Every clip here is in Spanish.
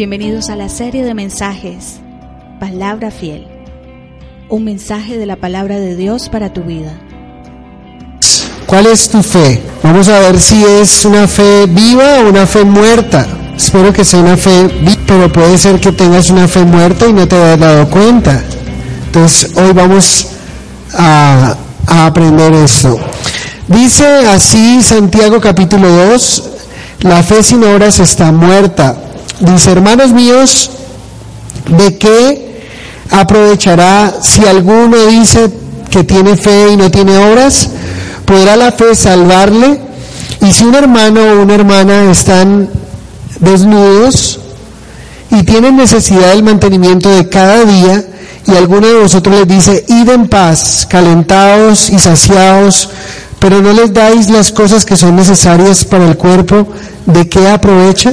Bienvenidos a la serie de mensajes Palabra Fiel. Un mensaje de la palabra de Dios para tu vida. ¿Cuál es tu fe? Vamos a ver si es una fe viva o una fe muerta. Espero que sea una fe viva, pero puede ser que tengas una fe muerta y no te hayas dado cuenta. Entonces hoy vamos a, a aprender esto. Dice así Santiago capítulo 2, la fe sin obras está muerta. Dice, hermanos míos, ¿de qué aprovechará si alguno dice que tiene fe y no tiene obras? ¿Podrá la fe salvarle? Y si un hermano o una hermana están desnudos y tienen necesidad del mantenimiento de cada día, y alguno de vosotros les dice, id en paz, calentados y saciados, pero no les dais las cosas que son necesarias para el cuerpo, ¿de qué aprovecha?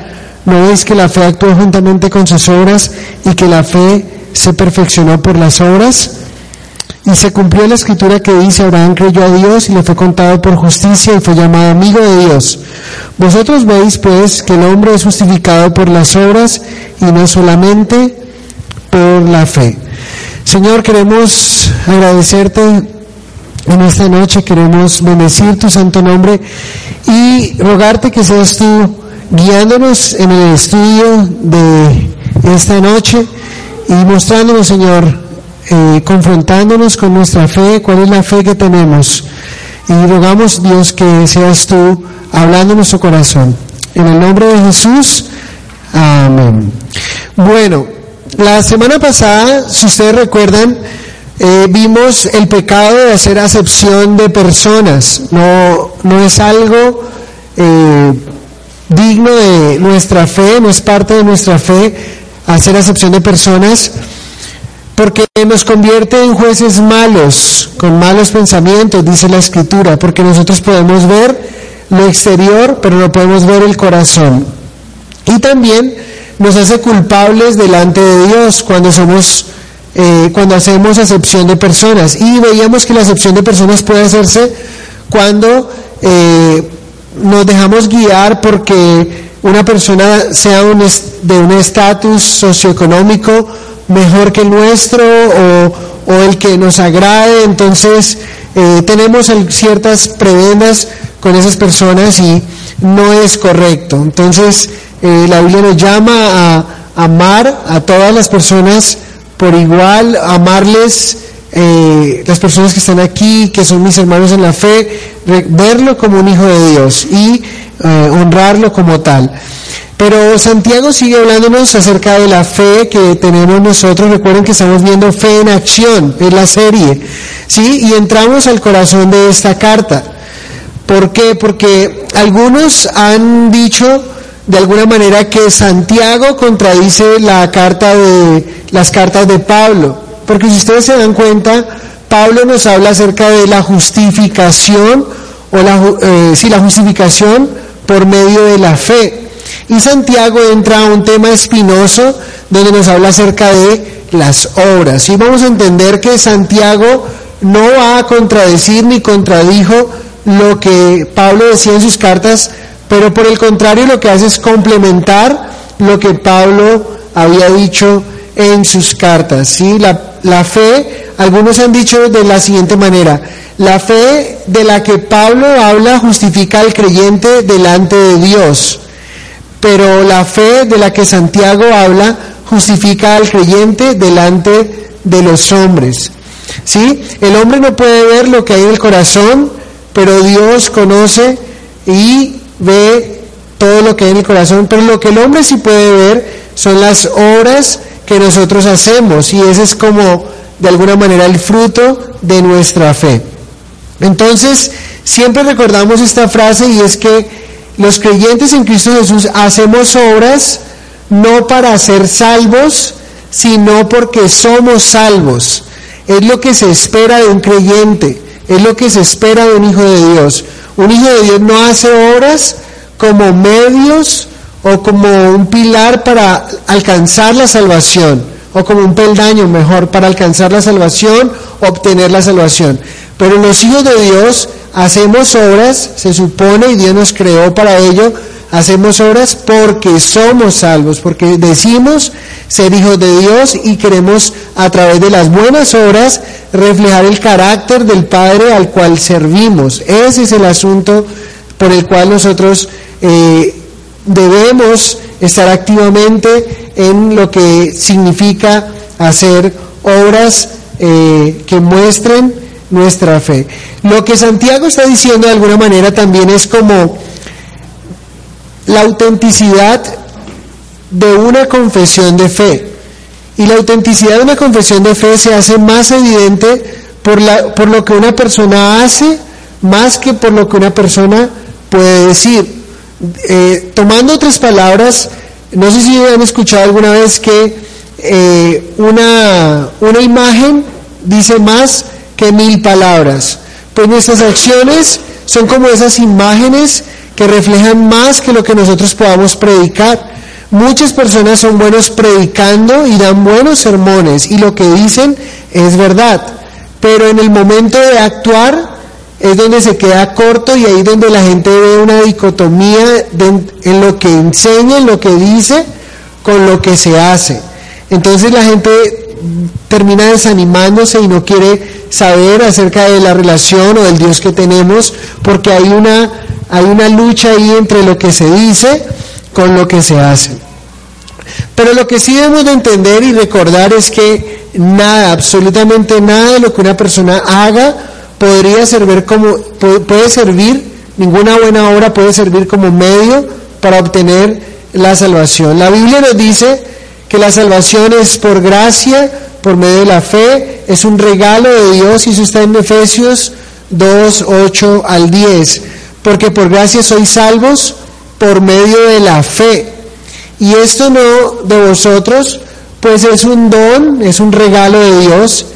¿No veis que la fe actuó juntamente con sus obras y que la fe se perfeccionó por las obras? Y se cumplió la escritura que dice, Abraham creyó a Dios y le fue contado por justicia y fue llamado amigo de Dios. Vosotros veis pues que el hombre es justificado por las obras y no solamente por la fe. Señor, queremos agradecerte en esta noche, queremos bendecir tu santo nombre y rogarte que seas tú guiándonos en el estudio de esta noche y mostrándonos, Señor, eh, confrontándonos con nuestra fe, cuál es la fe que tenemos. Y rogamos, Dios, que seas tú hablando en nuestro corazón. En el nombre de Jesús, amén. Bueno, la semana pasada, si ustedes recuerdan, eh, vimos el pecado de hacer acepción de personas. No, no es algo eh, digno de nuestra fe, no es parte de nuestra fe hacer acepción de personas, porque nos convierte en jueces malos, con malos pensamientos, dice la escritura, porque nosotros podemos ver lo exterior, pero no podemos ver el corazón. Y también nos hace culpables delante de Dios cuando somos eh, cuando hacemos acepción de personas. Y veíamos que la acepción de personas puede hacerse cuando eh, nos dejamos guiar porque una persona sea un de un estatus socioeconómico mejor que el nuestro o, el que nos agrade, entonces eh, tenemos ciertas prebendas con esas personas y no es correcto. Entonces eh, la Biblia nos llama a amar a todas las personas por igual, amarles eh, las personas que están aquí, que son mis hermanos en la fe, verlo como un hijo de Dios y eh, honrarlo como tal. Pero Santiago sigue hablándonos acerca de la fe que tenemos nosotros. Recuerden que estamos viendo fe en acción, en la serie. ¿Sí? Y entramos al corazón de esta carta. ¿Por qué? Porque algunos han dicho de alguna manera que Santiago contradice la carta de las cartas de Pablo. Porque si ustedes se dan cuenta, Pablo nos habla acerca de la justificación o la, eh, la justificación por medio de la fe. Y Santiago entra a un tema espinoso donde nos habla acerca de las obras. Y vamos a entender que Santiago no va a contradecir ni contradijo lo que Pablo decía en sus cartas, pero por el contrario lo que hace es complementar lo que Pablo había dicho en sus cartas. ¿sí? La, la fe, algunos han dicho de la siguiente manera, la fe de la que Pablo habla justifica al creyente delante de Dios, pero la fe de la que Santiago habla justifica al creyente delante de los hombres. ¿Sí? El hombre no puede ver lo que hay en el corazón, pero Dios conoce y ve todo lo que hay en el corazón, pero lo que el hombre sí puede ver son las obras que nosotros hacemos y ese es como de alguna manera el fruto de nuestra fe. Entonces, siempre recordamos esta frase y es que los creyentes en Cristo Jesús hacemos obras no para ser salvos, sino porque somos salvos. Es lo que se espera de un creyente, es lo que se espera de un hijo de Dios. Un hijo de Dios no hace obras como medios o como un pilar para alcanzar la salvación, o como un peldaño mejor para alcanzar la salvación, obtener la salvación. Pero los hijos de Dios hacemos obras, se supone, y Dios nos creó para ello, hacemos obras porque somos salvos, porque decimos ser hijos de Dios y queremos a través de las buenas obras reflejar el carácter del Padre al cual servimos. Ese es el asunto por el cual nosotros eh, debemos estar activamente en lo que significa hacer obras eh, que muestren nuestra fe. Lo que Santiago está diciendo de alguna manera también es como la autenticidad de una confesión de fe. Y la autenticidad de una confesión de fe se hace más evidente por, lo que una persona hace más que por lo que una persona puede decir. Eh, tomando otras palabras, no sé si han escuchado alguna vez que eh, una, una imagen dice más que mil palabras. Pues nuestras acciones son como esas imágenes que reflejan más que lo que nosotros podamos predicar. Muchas personas son buenos predicando y dan buenos sermones y lo que dicen es verdad, pero en el momento de actuar es donde se queda corto y ahí donde la gente ve una dicotomía en lo que enseña, en lo que dice, con lo que se hace. Entonces la gente termina desanimándose y no quiere saber acerca de la relación o del Dios que tenemos, porque hay una, hay una lucha ahí entre lo que se dice con lo que se hace. Pero lo que sí debemos de entender y recordar es que nada, absolutamente nada de lo que una persona haga podría servir como, puede servir, ninguna buena obra puede servir como medio para obtener la salvación. La Biblia nos dice que la salvación es por gracia, por medio de la fe, es un regalo de Dios y eso está en Efesios 2, 8 al 10, porque por gracia sois salvos por medio de la fe. Y esto no de vosotros, pues es un don, es un regalo de Dios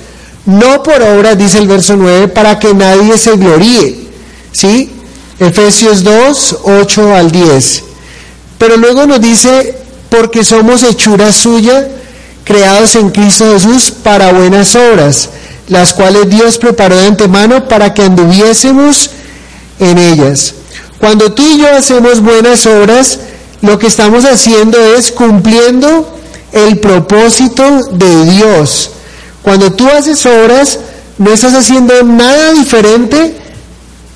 no por obras, dice el verso 9, para que nadie se gloríe. ¿Sí? Efesios 2, 8 al 10. Pero luego nos dice, porque somos hechura suya, creados en Cristo Jesús para buenas obras, las cuales Dios preparó de antemano para que anduviésemos en ellas. Cuando tú y yo hacemos buenas obras, lo que estamos haciendo es cumpliendo el propósito de Dios. Cuando tú haces obras, no estás haciendo nada diferente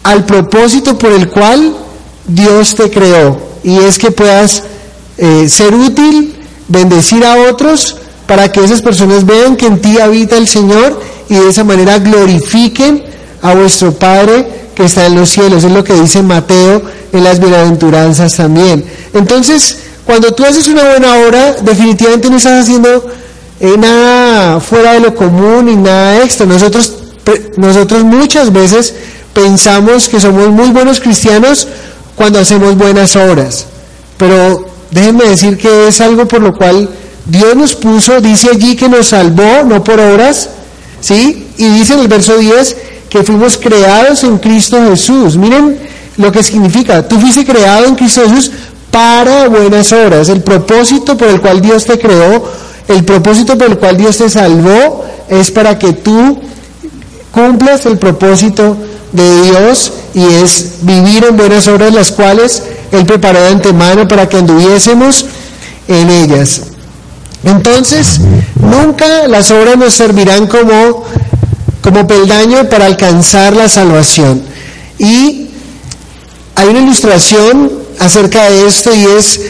al propósito por el cual Dios te creó. Y es que puedas eh, ser útil, bendecir a otros, para que esas personas vean que en ti habita el Señor y de esa manera glorifiquen a vuestro Padre que está en los cielos. Es lo que dice Mateo en las bienaventuranzas también. Entonces, cuando tú haces una buena obra, definitivamente no estás haciendo eh, nada fuera de lo común y nada extra. Nosotros, nosotros muchas veces pensamos que somos muy buenos cristianos cuando hacemos buenas obras, pero déjenme decir que es algo por lo cual Dios nos puso, dice allí que nos salvó, no por obras, ¿sí? Y dice en el verso 10 que fuimos creados en Cristo Jesús. Miren lo que significa, tú fuiste creado en Cristo Jesús para buenas obras. El propósito por el cual Dios te creó el propósito por el cual Dios te salvó es para que tú cumplas el propósito de Dios y es vivir en buenas obras las cuales Él preparó de antemano para que anduviésemos en ellas. Entonces, nunca las obras nos servirán como, como peldaño para alcanzar la salvación. Y hay una ilustración acerca de esto y es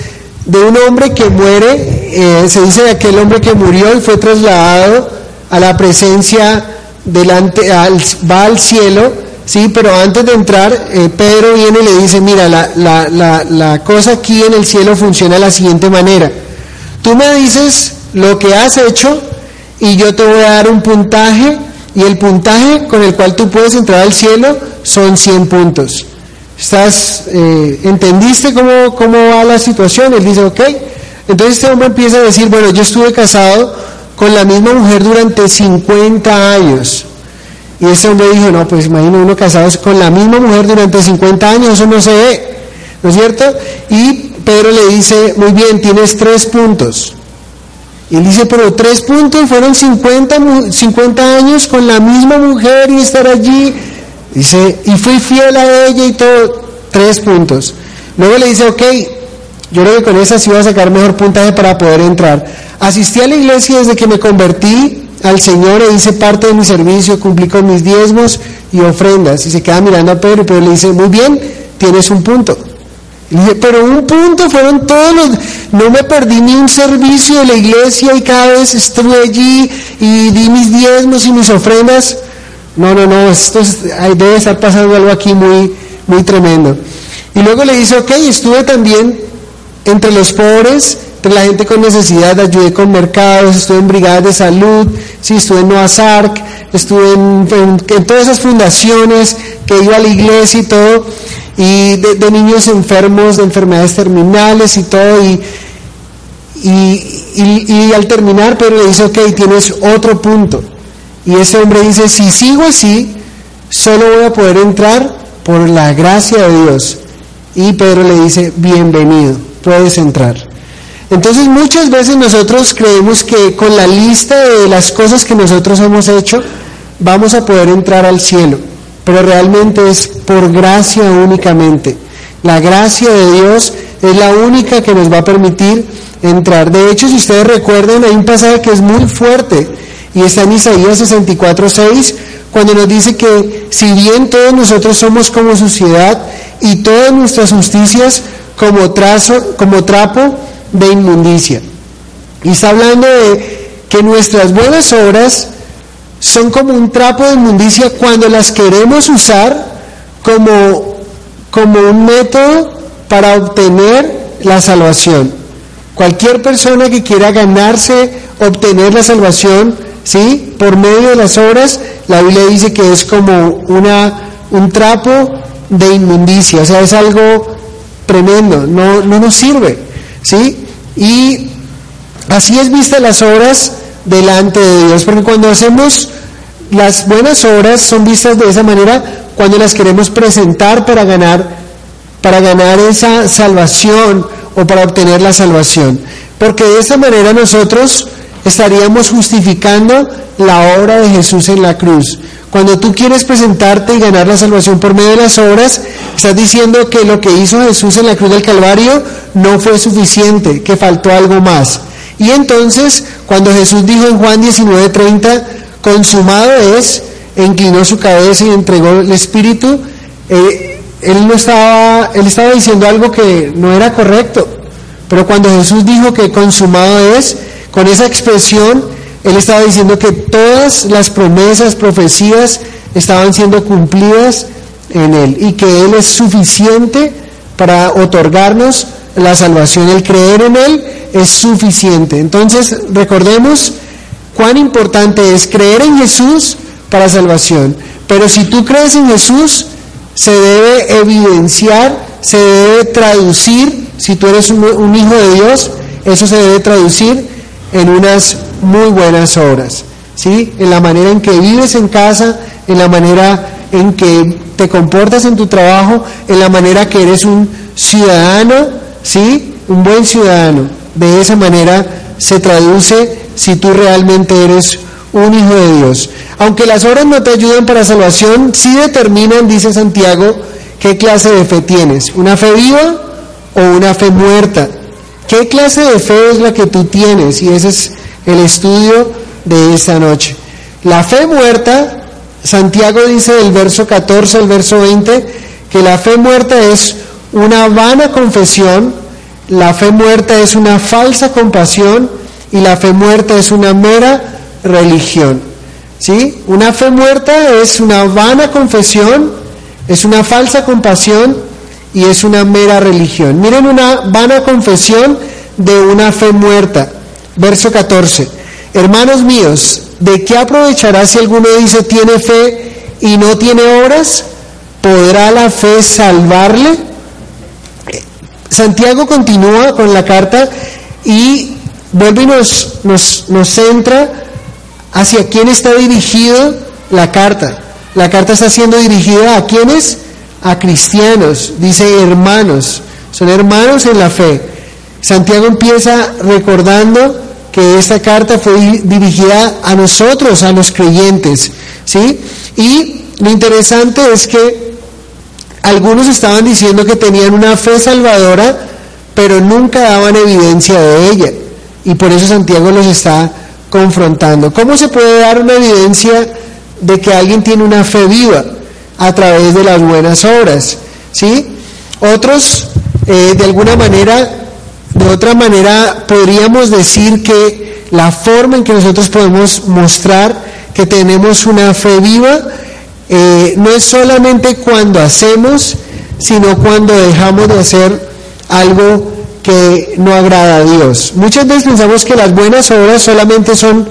de un hombre que muere, eh, se dice de aquel hombre que murió y fue trasladado a la presencia delante, va al cielo, sí, pero antes de entrar, eh, Pedro viene y le dice, mira, la, la, la cosa aquí en el cielo funciona de la siguiente manera. Tú me dices lo que has hecho y yo te voy a dar un puntaje y el puntaje con el cual tú puedes entrar al cielo son 100 puntos. ¿Estás, eh, ¿Entendiste cómo, cómo va la situación? Él dice, ok, Entonces este hombre empieza a decir, bueno, yo estuve casado con la misma mujer durante 50 años. Y ese hombre dijo, no, pues imagino uno casado con la misma mujer durante 50 años, eso no se ve, ¿no es cierto? Y Pedro le dice, muy bien, tienes tres puntos. Y él dice, pero tres puntos fueron 50, 50 años con la misma mujer y estar allí. Dice, y fui fiel a ella y todo, tres puntos. Luego le dice, ok, yo creo que con esa sí voy a sacar mejor puntaje para poder entrar. Asistí a la iglesia desde que me convertí al Señor e hice parte de mi servicio, cumplí con mis diezmos y ofrendas. Y se queda mirando a Pedro y Pedro le dice, muy bien, tienes un punto. Y pero un punto fueron todos los... No me perdí ni un servicio de la iglesia y cada vez estuve allí y di mis diezmos y mis ofrendas. No, no, no, esto debe estar pasando algo aquí muy, muy tremendo. Y luego le dice, ok, estuve también entre los pobres, entre la gente con necesidad, ayudé con mercados, estuve en brigadas de salud, sí, estuve en Noah's Ark, estuve en, todas esas fundaciones que iba a la iglesia y todo y de, niños enfermos de enfermedades terminales y todo, y, y, al terminar Pedro le dice, ok, tienes otro punto. Y ese hombre dice, si sigo así, solo voy a poder entrar por la gracia de Dios. Y Pedro le dice, bienvenido, puedes entrar. Entonces muchas veces nosotros creemos que con la lista de las cosas que nosotros hemos hecho, vamos a poder entrar al cielo pero realmente es por gracia únicamente. La gracia de Dios es la única que nos va a permitir entrar. De hecho, si ustedes recuerdan, hay un pasaje que es muy fuerte y está en Isaías 64.6, cuando nos dice que si bien todos nosotros somos como sociedad y todas nuestras justicias como, trazo, como trapo de inmundicia. Y está hablando de que nuestras buenas obras son como un trapo de inmundicia cuando las queremos usar como, como un método para obtener la salvación. Cualquier persona que quiera ganarse, obtener la salvación, ¿sí? Por medio de las obras, la Biblia dice que es como una, un trapo de inmundicia, o sea, es algo tremendo, no, no nos sirve, ¿sí? Y así es vista las obras delante de Dios, porque cuando hacemos las buenas obras son vistas de esa manera cuando las queremos presentar para ganar para ganar esa salvación o para obtener la salvación, porque de esa manera nosotros estaríamos justificando la obra de Jesús en la cruz. Cuando tú quieres presentarte y ganar la salvación por medio de las obras, estás diciendo que lo que hizo Jesús en la cruz del Calvario no fue suficiente, que faltó algo más. Y entonces, cuando Jesús dijo en Juan 19:30, consumado es, inclinó su cabeza y entregó el Espíritu, eh, él, no estaba, él estaba diciendo algo que no era correcto. Pero cuando Jesús dijo que consumado es, con esa expresión, él estaba diciendo que todas las promesas, profecías estaban siendo cumplidas en él y que él es suficiente para otorgarnos la salvación. El creer en él es suficiente. Entonces, recordemos cuán importante es creer en Jesús para salvación. Pero si tú crees en Jesús, se debe evidenciar, se debe traducir, si tú eres un, hijo de Dios, eso se debe traducir en unas muy buenas obras, ¿sí? En la manera en que vives en casa, en la manera en que te comportas en tu trabajo, en la manera que eres un ciudadano, ¿sí? Un buen ciudadano. De esa manera se traduce si tú realmente eres un hijo de Dios. Aunque las obras no te ayuden para salvación, sí determinan, dice Santiago, qué clase de fe tienes, una fe viva o una fe muerta. ¿Qué clase de fe es la que tú tienes? Y ese es el estudio de esta noche. La fe muerta, Santiago dice del verso 14 al verso 20, que la fe muerta es una vana confesión, la fe muerta es una falsa compasión, y la fe muerta es una mera religión. ¿Sí? Una fe muerta es una vana confesión, es una falsa compasión y es una mera religión. Miren una vana confesión de una fe muerta. Verso 14. Hermanos míos, ¿de qué aprovechará si alguno dice tiene fe y no tiene obras? ¿Podrá la fe salvarle? Santiago continúa con la carta y vuelve y nos, nos, nos centra hacia quién está dirigido la carta. La carta está siendo dirigida a quiénes? A cristianos, dice hermanos, son hermanos en la fe. Santiago empieza recordando que esta carta fue dirigida a nosotros, a los creyentes, ¿sí? Y lo interesante es que algunos estaban diciendo que tenían una fe salvadora, pero nunca daban evidencia de ella. Y por eso Santiago los está confrontando. ¿Cómo se puede dar una evidencia de que alguien tiene una fe viva? A través de las buenas obras. ¿Sí? Otros, eh, de alguna manera, de otra manera, podríamos decir que la forma en que nosotros podemos mostrar que tenemos una fe viva eh, no es solamente cuando hacemos, sino cuando dejamos de hacer algo que no agrada a Dios. Muchas veces pensamos que las buenas obras solamente son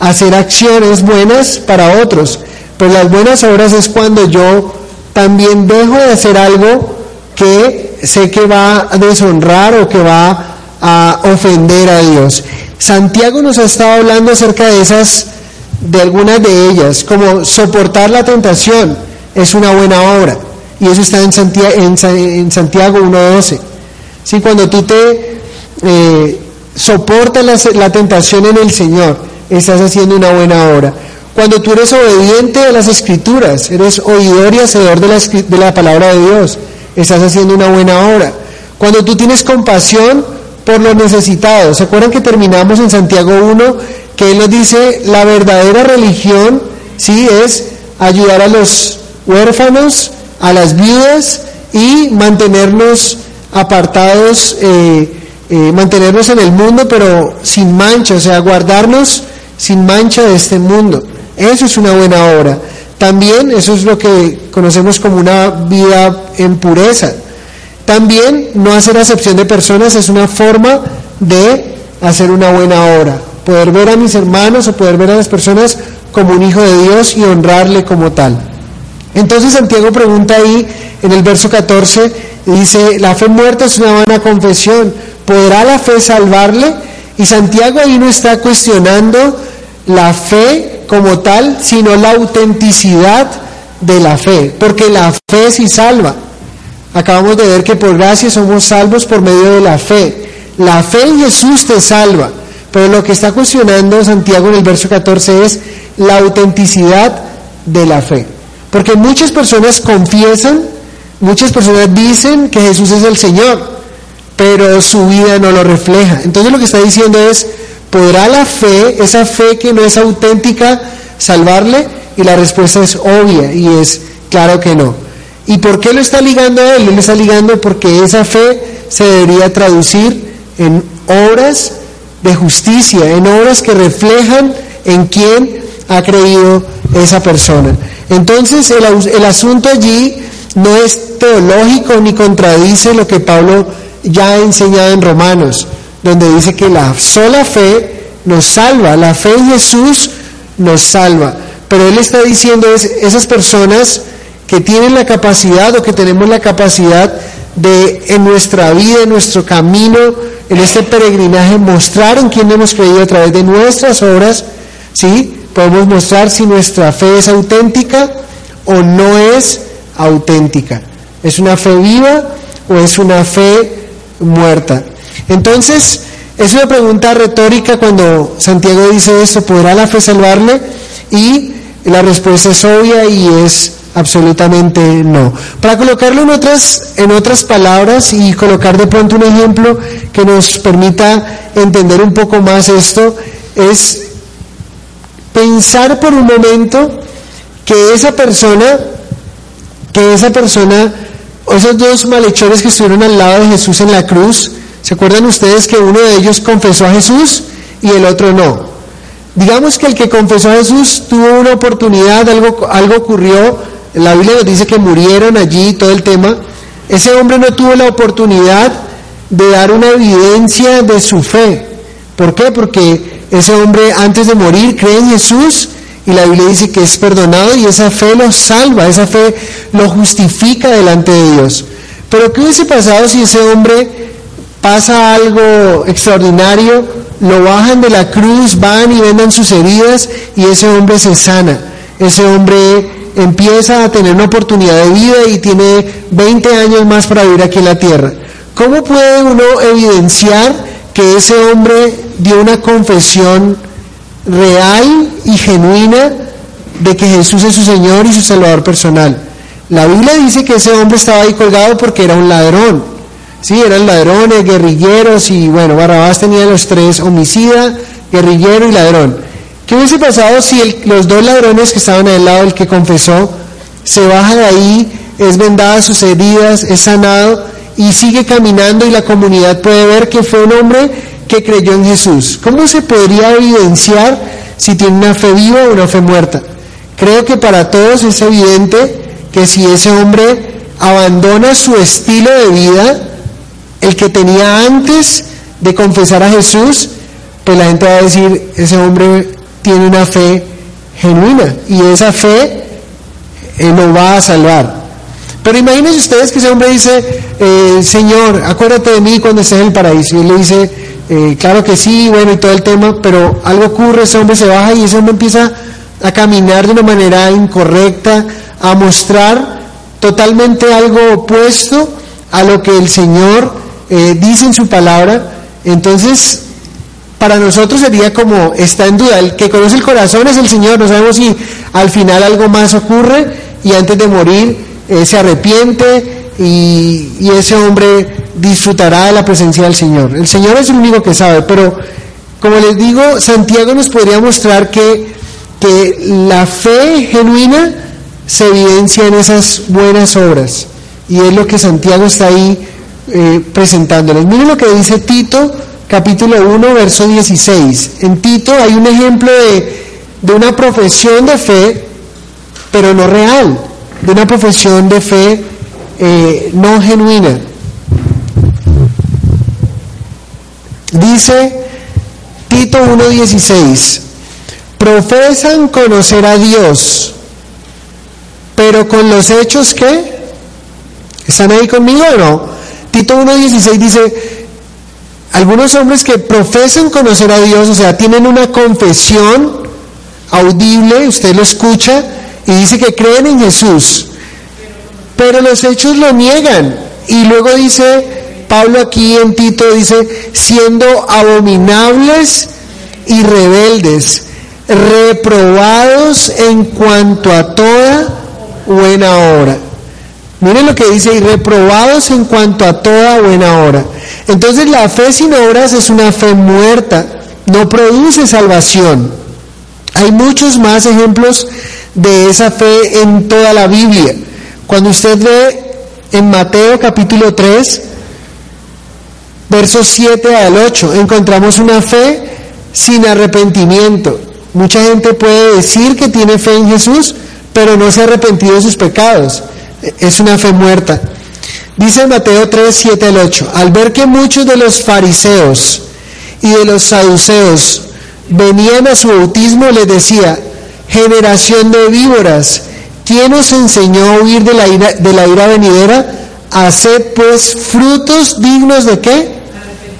hacer acciones buenas para otros, pero las buenas obras es cuando yo también dejo de hacer algo que sé que va a deshonrar o que va a ofender a Dios. Santiago nos ha estado hablando acerca de esas, de algunas de ellas, como soportar la tentación es una buena obra, y eso está en Santiago, en Santiago 1.12. ¿sí? Cuando tú te eh, soportas la, tentación en el Señor, estás haciendo una buena obra. Cuando tú eres obediente a las escrituras, eres oidor y hacedor de la, de la palabra de Dios, estás haciendo una buena obra. Cuando tú tienes compasión por los necesitados, ¿se acuerdan que terminamos en Santiago 1 que Él nos dice la verdadera religión, sí, es ayudar a los huérfanos, a las viudas y mantenernos apartados, eh, eh, mantenernos en el mundo, pero sin mancha, o sea, guardarnos sin mancha de este mundo. Eso es una buena obra. También eso es lo que conocemos como una vida en pureza. También no hacer acepción de personas es una forma de hacer una buena obra. Poder ver a mis hermanos o poder ver a las personas como un hijo de Dios y honrarle como tal. Entonces Santiago pregunta ahí en el verso 14, dice, la fe muerta es una vana confesión, ¿podrá la fe salvarle? Y Santiago ahí no está cuestionando la fe como tal, sino la autenticidad de la fe, porque la fe sí salva. Acabamos de ver que por gracia somos salvos por medio de la fe. La fe en Jesús te salva, pero lo que está cuestionando Santiago en el verso 14 es la autenticidad de la fe. Porque muchas personas confiesan Muchas personas dicen que Jesús es el Señor, pero su vida no lo refleja. Entonces lo que está diciendo es, ¿podrá la fe, esa fe que no es auténtica, salvarle? Y la respuesta es obvia y es claro que no. ¿Y por qué lo está ligando a él? Lo está ligando porque esa fe se debería traducir en obras de justicia, en obras que reflejan en quién ha creído esa persona. Entonces el, el asunto allí no es teológico ni contradice lo que Pablo ya ha enseñado en Romanos, donde dice que la sola fe nos salva, la fe en Jesús nos salva. Pero él está diciendo es esas personas que tienen la capacidad o que tenemos la capacidad de en nuestra vida, en nuestro camino, en este peregrinaje, mostrar en quién hemos creído a través de nuestras obras, ¿sí? Podemos mostrar si nuestra fe es auténtica o no es auténtica. ¿Es una fe viva o es una fe muerta? Entonces, es una pregunta retórica cuando Santiago dice esto, ¿podrá la fe salvarle? Y la respuesta es obvia y es absolutamente no. Para colocarlo en otras, en otras palabras y colocar de pronto un ejemplo que nos permita entender un poco más esto, es pensar por un momento que esa persona que esa persona, esos dos malhechores que estuvieron al lado de Jesús en la cruz, ¿se acuerdan ustedes que uno de ellos confesó a Jesús y el otro no? Digamos que el que confesó a Jesús tuvo una oportunidad, algo, algo ocurrió, la Biblia nos dice que murieron allí, todo el tema. Ese hombre no tuvo la oportunidad de dar una evidencia de su fe. ¿Por qué? Porque ese hombre antes de morir cree en Jesús y la Biblia dice que es perdonado y esa fe lo salva, esa fe lo justifica delante de Dios. Pero ¿qué hubiese pasado si ese hombre pasa algo extraordinario, lo bajan de la cruz, van y vendan sus heridas y ese hombre se sana. Ese hombre empieza a tener una oportunidad de vida y tiene 20 años más para vivir aquí en la tierra. ¿Cómo puede uno evidenciar que ese hombre dio una confesión real y genuina de que Jesús es su Señor y su Salvador personal? La Biblia dice que ese hombre estaba ahí colgado porque era un ladrón. Sí, eran ladrones, guerrilleros y bueno, Barrabás tenía los tres, homicida, guerrillero y ladrón. ¿Qué hubiese pasado si los dos ladrones que estaban al lado del que confesó se baja de ahí, es vendada sus heridas, es sanado y sigue caminando y la comunidad puede ver que fue un hombre que creyó en Jesús? ¿Cómo se podría evidenciar si tiene una fe viva o una fe muerta? Creo que para todos es evidente que si ese hombre abandona su estilo de vida, el que tenía antes de confesar a Jesús, pues la gente va a decir, ese hombre tiene una fe genuina y esa fe eh, lo va a salvar. Pero imagínense ustedes que ese hombre dice, eh, Señor, acuérdate de mí cuando estés en el paraíso. Y le dice, eh, claro que sí, bueno, y todo el tema, pero algo ocurre, ese hombre se baja y ese hombre empieza a caminar de una manera incorrecta, a mostrar totalmente algo opuesto a lo que el Señor eh, dice en su palabra. Entonces, para nosotros sería como está en duda. El que conoce el corazón es el Señor. No sabemos si al final algo más ocurre y antes de morir eh, se arrepiente y, y, ese hombre disfrutará de la presencia del Señor. El Señor es el único que sabe, pero como les digo, Santiago nos podría mostrar que, que la fe genuina se evidencia en esas buenas obras. Y es lo que Santiago está ahí eh. Miren lo que dice Tito, capítulo 1, verso 16. En Tito hay un ejemplo de, de una profesión de fe, pero no real, de una profesión de fe eh, no genuina. Dice Tito 1.16, profesan conocer a Dios, pero con los hechos que, ¿están ahí conmigo o no? Tito 1.16 dice, algunos hombres que profesan conocer a Dios, o sea, tienen una confesión audible, usted lo escucha, y dice que creen en Jesús, pero los hechos lo niegan. Y luego dice, Pablo aquí en Tito dice, siendo abominables y rebeldes, reprobados en cuanto a toda buena obra. Miren lo que dice, y reprobados en cuanto a toda buena obra. Entonces la fe sin obras es una fe muerta, no produce salvación. Hay muchos más ejemplos de esa fe en toda la Biblia. Cuando usted ve en Mateo capítulo 3, versos 7 al 8, encontramos una fe sin arrepentimiento. Mucha gente puede decir que tiene fe en Jesús, pero no se ha arrepentido de sus pecados. Es una fe muerta. Dice Mateo 3, 7 al 8, al ver que muchos de los fariseos y de los saduceos venían a su bautismo, les decía, generación de víboras, ¿quién os enseñó a huir de la ira, de la ira venidera? Haced pues frutos dignos de qué?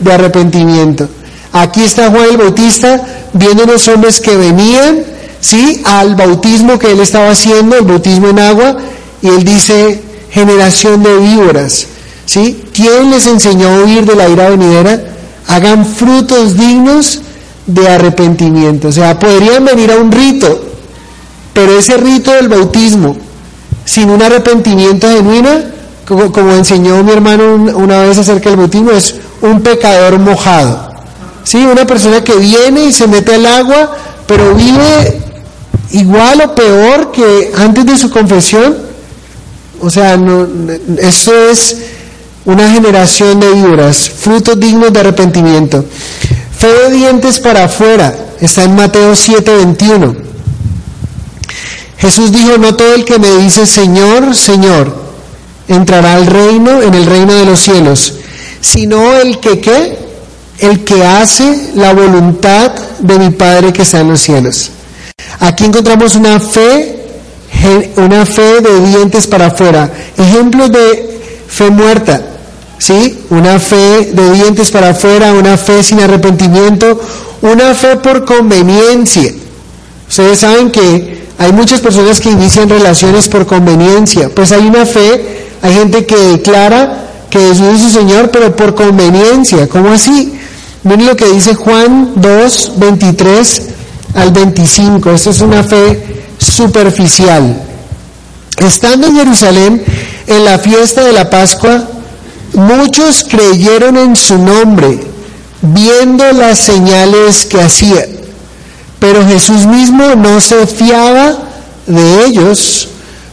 De arrepentimiento. Aquí está Juan el Bautista viendo unos hombres que venían, ¿sí? Al bautismo que él estaba haciendo, el bautismo en agua, y él dice, generación de víboras, ¿sí? ¿Quién les enseñó a huir de la ira venidera? Hagan frutos dignos de arrepentimiento. O sea, podrían venir a un rito, pero ese rito del bautismo, sin un arrepentimiento genuino, como, como enseñó mi hermano una vez acerca del bautismo, es un pecador mojado. ¿Sí? Una persona que viene y se mete al agua, pero vive igual o peor que antes de su confesión. O sea, no, es una generación de víboras, frutos dignos de arrepentimiento. Fe de dientes para afuera, está en Mateo 7:21. Jesús dijo, no todo el que me dice Señor, Señor, entrará al reino, en el reino de los cielos, sino el que qué, el que hace la voluntad de mi Padre que está en los cielos. Aquí encontramos una fe, una fe de dientes para afuera, ejemplos de fe muerta. ¿sí? Una fe de dientes para afuera, una fe sin arrepentimiento, una fe por conveniencia. Ustedes saben que hay muchas personas que inician relaciones por conveniencia. Pues hay una fe, hay gente que declara que es su Señor, pero por conveniencia. ¿Cómo así? Miren lo que dice Juan 2, 23 al 25. Esto es una fe superficial. Estando en Jerusalén, en la fiesta de la Pascua, muchos creyeron en su nombre, viendo las señales que hacía. Pero Jesús mismo no se fiaba de ellos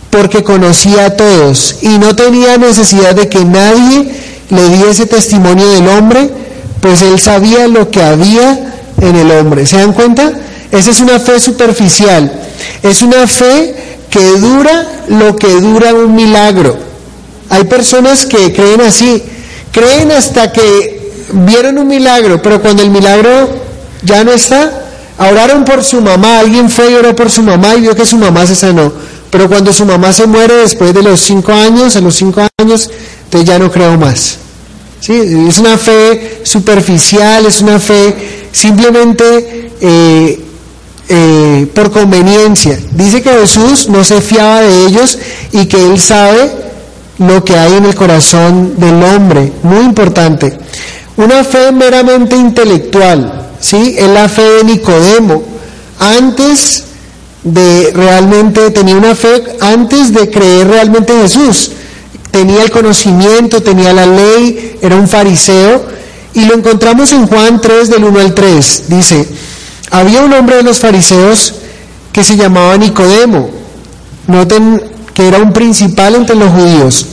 porque conocía a todos y no tenía necesidad de que nadie le diese testimonio del hombre, pues él sabía lo que había en el hombre. ¿Se dan cuenta? Esa es una fe superficial. Es una fe que dura lo que dura un milagro. Hay personas que creen así, creen hasta que vieron un milagro, pero cuando el milagro ya no está, oraron por su mamá, alguien fue y oró por su mamá y vio que su mamá se sanó. Pero cuando su mamá se muere después de los cinco años, a los cinco años, entonces ya no creo más. ¿Sí? Es una fe superficial, es una fe simplemente eh, eh, por conveniencia. Dice que Jesús no se fiaba de ellos y que Él sabe lo que hay en el corazón del hombre. Muy importante. Una fe meramente intelectual, ¿sí? Es la fe de Nicodemo. Antes de realmente, tenía una fe antes de creer realmente en Jesús. Tenía el conocimiento, tenía la ley, era un fariseo. Y lo encontramos en Juan 3 del 1 al 3. Dice, había un hombre de los fariseos que se llamaba Nicodemo. Noten que era un principal entre los judíos.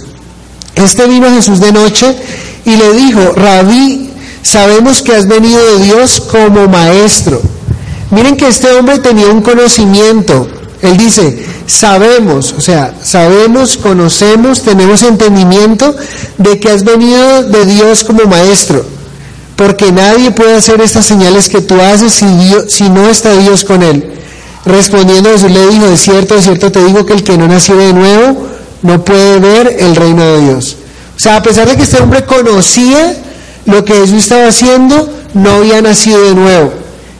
Este vino a Jesús de noche y le dijo, Rabí, sabemos que has venido de Dios como maestro. Miren que este hombre tenía un conocimiento. Él dice, sabemos, o sea, sabemos, conocemos, tenemos entendimiento de que has venido de Dios como maestro porque nadie puede hacer estas señales que tú haces si, no está Dios con él. Respondiendo Jesús le dijo, de cierto, de cierto te digo que el que no nació de nuevo no puede ver el reino de Dios. O sea, a pesar de que este hombre conocía lo que Jesús estaba haciendo, no había nacido de nuevo.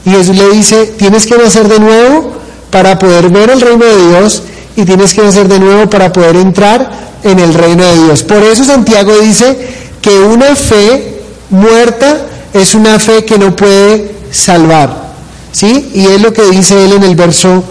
Y Jesús le dice, tienes que nacer de nuevo para poder ver el reino de Dios y tienes que nacer de nuevo para poder entrar en el reino de Dios. Por eso Santiago dice que una fe muerta es una fe que no puede salvar. ¿Sí? Y es lo que dice él en el verso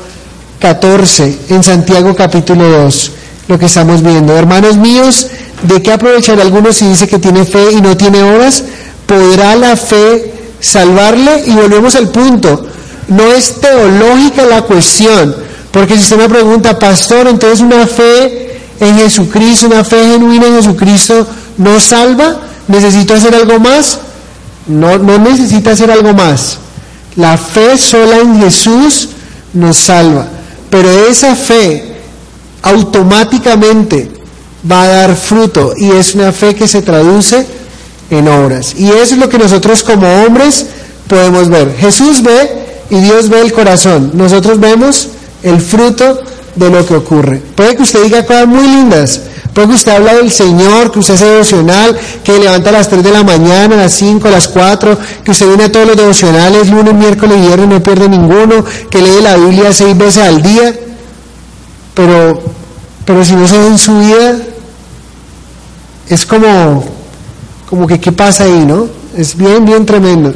14, en Santiago capítulo 2, lo que estamos viendo. Hermanos míos, ¿de qué aprovechar algunos si dice que tiene fe y no tiene obras? ¿Podrá la fe salvarle? Y volvemos al punto. No es teológica la cuestión, porque si usted me pregunta, pastor, entonces una fe en Jesucristo, una fe genuina en Jesucristo, ¿no salva? ¿Necesito hacer algo más? No, no necesita hacer algo más. La fe sola en Jesús nos salva. Pero esa fe automáticamente va a dar fruto y es una fe que se traduce en obras. Y eso es lo que nosotros como hombres podemos ver. Jesús ve y Dios ve el corazón. Nosotros vemos el fruto de lo que ocurre. Puede que usted diga cosas muy lindas, porque usted habla del Señor, que usted hace devocional, que levanta a las 3 de la mañana, a las 5, a las 4, que usted viene a todos los devocionales, lunes, miércoles y viernes, no pierde ninguno, que lee la Biblia seis veces al día. Pero, pero si no se ve en su vida, es como, como que qué pasa ahí, ¿no? Es bien, bien tremendo.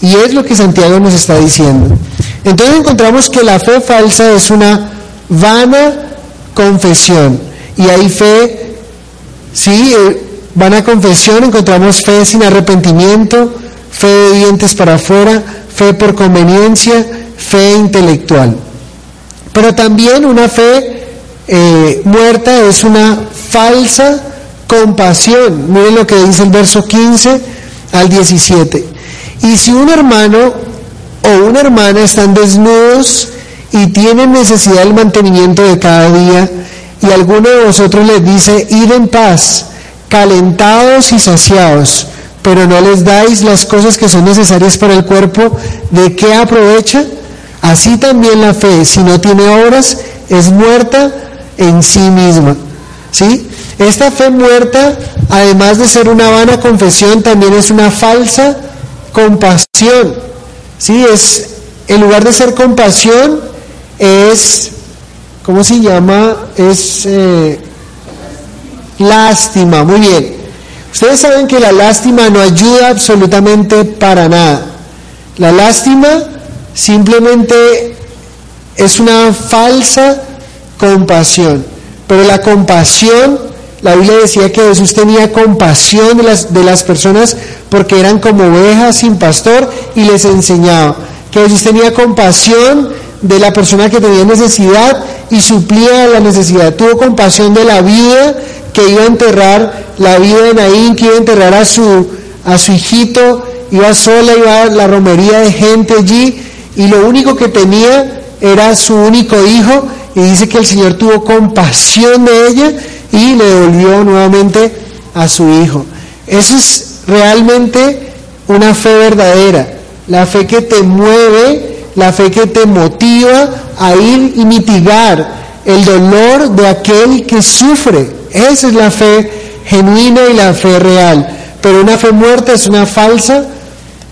Y es lo que Santiago nos está diciendo. Entonces encontramos que la fe falsa es una vana confesión y hay fe, sí, eh, van a confesión, encontramos fe sin arrepentimiento, fe de dientes para afuera, fe por conveniencia, fe intelectual. Pero también una fe eh, muerta es una falsa compasión. Miren lo que dice el verso 15 al 17. Y si un hermano o una hermana están desnudos y tienen necesidad del mantenimiento de cada día, y alguno de vosotros les dice, id en paz, calentados y saciados, pero no les dais las cosas que son necesarias para el cuerpo, ¿de qué aprovecha? Así también la fe, si no tiene obras, es muerta en sí misma. ¿Sí? Esta fe muerta, además de ser una vana confesión, también es una falsa compasión. Sí, es, en lugar de ser compasión, es, ¿cómo se llama? Es eh, lástima, muy bien. Ustedes saben que la lástima no ayuda absolutamente para nada. La lástima simplemente es una falsa compasión. Pero la compasión, la Biblia decía que Jesús tenía compasión de las, de las personas porque eran como ovejas sin pastor y les enseñaba. Que Jesús tenía compasión de la persona que tenía necesidad y suplía la necesidad. Tuvo compasión de la vida que iba a enterrar la vida de Naín, que iba a enterrar a su, a su hijito, iba sola, iba a la romería de gente allí, y lo único que tenía era su único hijo, y dice que el Señor tuvo compasión de ella y le devolvió nuevamente a su hijo. Eso es realmente una fe verdadera, la fe que te mueve, la fe que te motiva a ir y mitigar el dolor de aquel que sufre. Esa es la fe genuina y la fe real. Pero una fe muerta es una falsa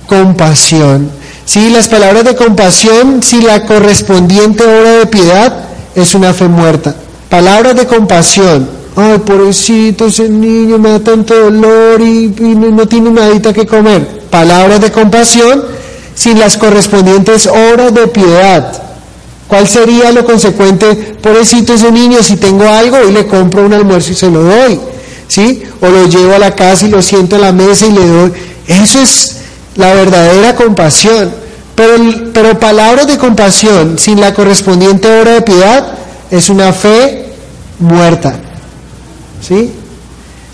compasión. Si las palabras de compasión, si la correspondiente obra de piedad, es una fe muerta. Palabras de compasión. Ay, pobrecito, ese niño me da tanto dolor y, no tiene nadita que comer. Palabras de compasión sin las correspondientes obras de piedad. ¿Cuál sería lo consecuente? Pobrecito ese niño, si tengo algo y le compro un almuerzo y se lo doy. ¿Sí? O lo llevo a la casa y lo siento a la mesa y le doy. Eso es la verdadera compasión. Pero, pero palabras de compasión sin la correspondiente obra de piedad es una fe muerta. ¿Sí?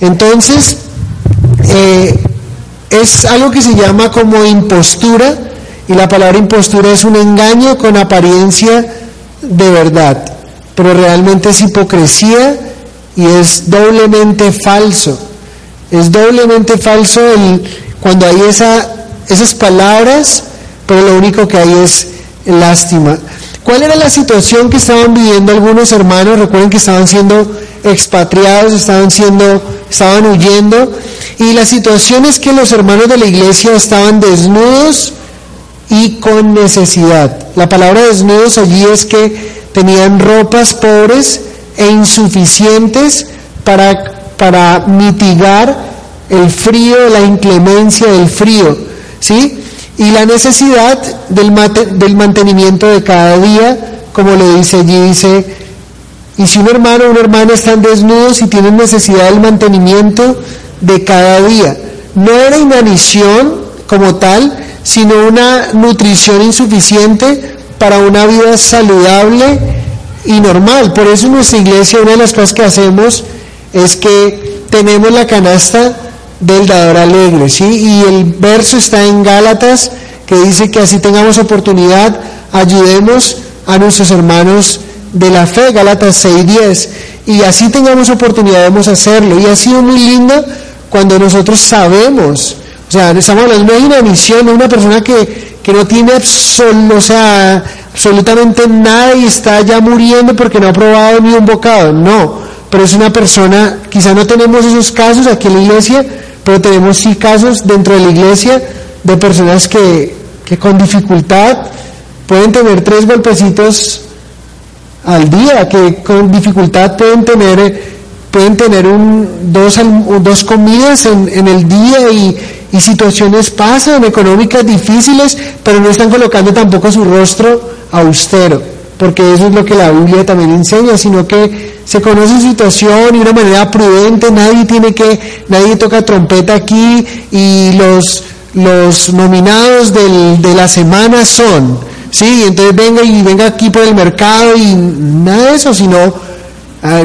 Entonces, eh, es algo que se llama como impostura y la palabra impostura es un engaño con apariencia de verdad, pero realmente es hipocresía y es doblemente falso. Es doblemente falso el, cuando hay esa, esas palabras, pero lo único que hay es lástima. ¿Cuál era la situación que estaban viviendo algunos hermanos? Recuerden que estaban siendo expatriados, estaban siendo, estaban huyendo. Y la situación es que los hermanos de la iglesia estaban desnudos, y con necesidad. La palabra desnudos allí es que tenían ropas pobres e insuficientes para, para mitigar el frío, la inclemencia del frío, ¿sí? Y la necesidad del, del mantenimiento de cada día, como le dice allí, dice, y si un hermano o una hermana están desnudos y tienen necesidad del mantenimiento de cada día, no era inanición como tal, sino una nutrición insuficiente para una vida saludable y normal. Por eso en nuestra iglesia una de las cosas que hacemos es que tenemos la canasta del dador alegre, ¿sí? Y el verso está en Gálatas que dice que así tengamos oportunidad, ayudemos a nuestros hermanos de la fe, Gálatas 6:10, y así tengamos oportunidad debemos hacerlo. Y ha sido muy lindo cuando nosotros sabemos o sea, estamos hablando de una misión, de una persona que, que no tiene o sea, absolutamente nada y está ya muriendo porque no ha probado ni un bocado. No, pero es una persona, quizá no tenemos esos casos aquí en la iglesia, pero tenemos sí casos dentro de la iglesia de personas que, que con dificultad pueden tener tres golpecitos al día, que con dificultad pueden tener pueden tener un, dos, dos comidas en, en el día y, y situaciones pasan económicas difíciles, pero no están colocando tampoco su rostro austero, porque eso es lo que la Biblia también enseña, sino que se conoce su situación y de una manera prudente, nadie tiene que, nadie toca trompeta aquí y los, los nominados del, de la semana son, sí, entonces venga y venga aquí por el mercado y nada de eso, sino ah,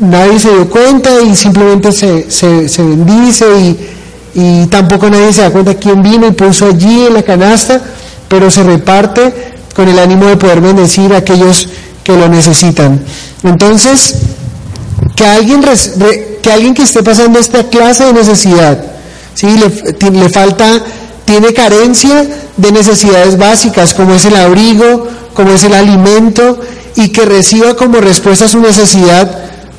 nadie se dio cuenta y simplemente se, se, se bendice y y tampoco nadie se da cuenta quién vino y puso allí en la canasta, pero se reparte con el ánimo de poder bendecir a aquellos que lo necesitan. Entonces, que alguien, que, alguien que esté pasando esta clase de necesidad, ¿sí? le, le falta, tiene carencia de necesidades básicas, como es el abrigo, como es el alimento, y que reciba como respuesta su necesidad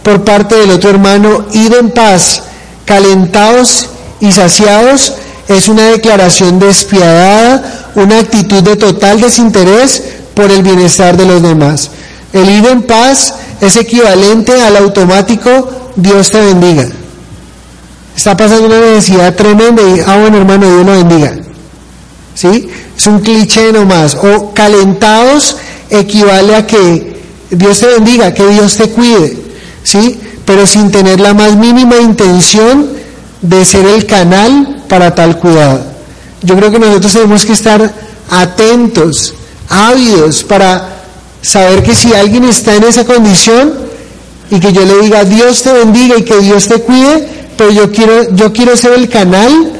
por parte del otro hermano, id en paz, calentados y saciados, es una declaración despiadada, una actitud de total desinterés por el bienestar de los demás. El ir en paz es equivalente al automático Dios te bendiga. Está pasando una necesidad tremenda y, ah, bueno hermano, Dios lo bendiga. ¿Sí? Es un cliché nomás. O calentados equivale a que Dios te bendiga, que Dios te cuide. ¿Sí? Pero sin tener la más mínima intención de ser el canal para tal cuidado. Yo creo que nosotros tenemos que estar atentos, ávidos para saber que si alguien está en esa condición y que yo le diga Dios te bendiga y que Dios te cuide, pero yo quiero, yo quiero ser el canal